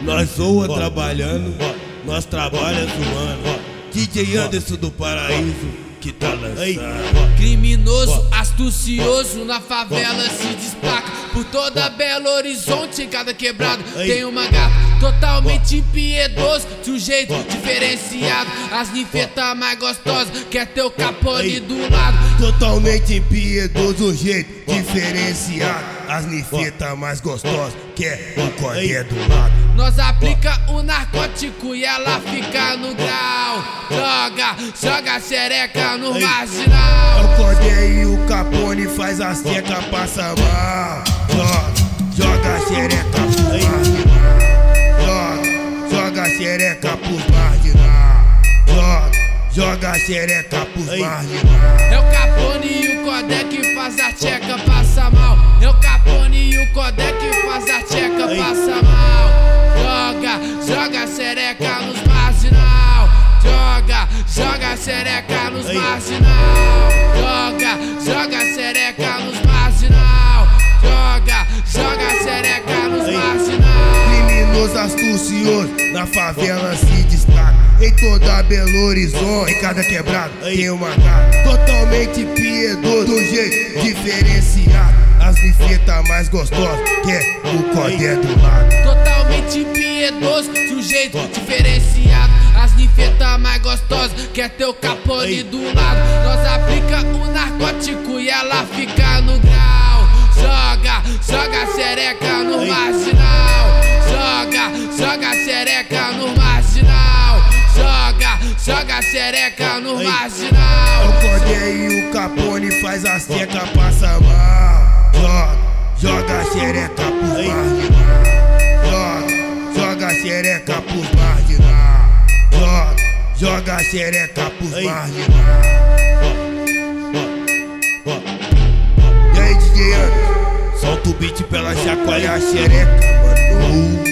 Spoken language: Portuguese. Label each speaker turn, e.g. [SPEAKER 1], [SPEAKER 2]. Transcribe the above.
[SPEAKER 1] Nós zoa trabalhando, nós trabalha zoando. DJ Anderson do Paraíso que tá lançando.
[SPEAKER 2] Criminoso, astucioso, na favela se destaca. Por toda Belo Horizonte, em cada quebrado tem uma gata. Totalmente impiedoso, sujeito diferenciado. As ninfetas mais gostosas, quer ter o capone do lado.
[SPEAKER 1] Totalmente impiedoso, um jeito diferenciado. As ninfetas mais gostosas, quer o cordé do lado.
[SPEAKER 2] Nós aplica o narcótico e ela fica no grau. Joga, joga xereca no marginal.
[SPEAKER 1] O cordé e o capone faz a seca passa mal. Joga, joga xereca pro marginal. Joga, joga xereca pro marginal. Joga, joga xereca pro marginal.
[SPEAKER 2] É o capone e o cordé que faz a tcheca nos marginal. Joga, joga xereca nos marginal. Joga, joga xereca nos marginal.
[SPEAKER 1] Criminoso astucioso, na favela se destaca. Em toda Belo Horizonte, em cada quebrado tem uma gata. Totalmente piedoso, do jeito diferenciado. As bifetas mais gostosas, que é o cordé do lado.
[SPEAKER 2] Totalmente impiedoso, sujeito diferenciado. Quer ter o capone do lado. Nós aplica o narcótico e ela fica no grau. Joga, joga xereca no marginal. Joga, joga xereca no marginal. Joga, joga xereca no marginal.
[SPEAKER 1] O cordé e o capone faz a seca passa mal. Joga, joga xereca Joga, joga xereca pro marginal. E aí, DJ Anderson? Solta o beat pela chacoalha xereca, mano.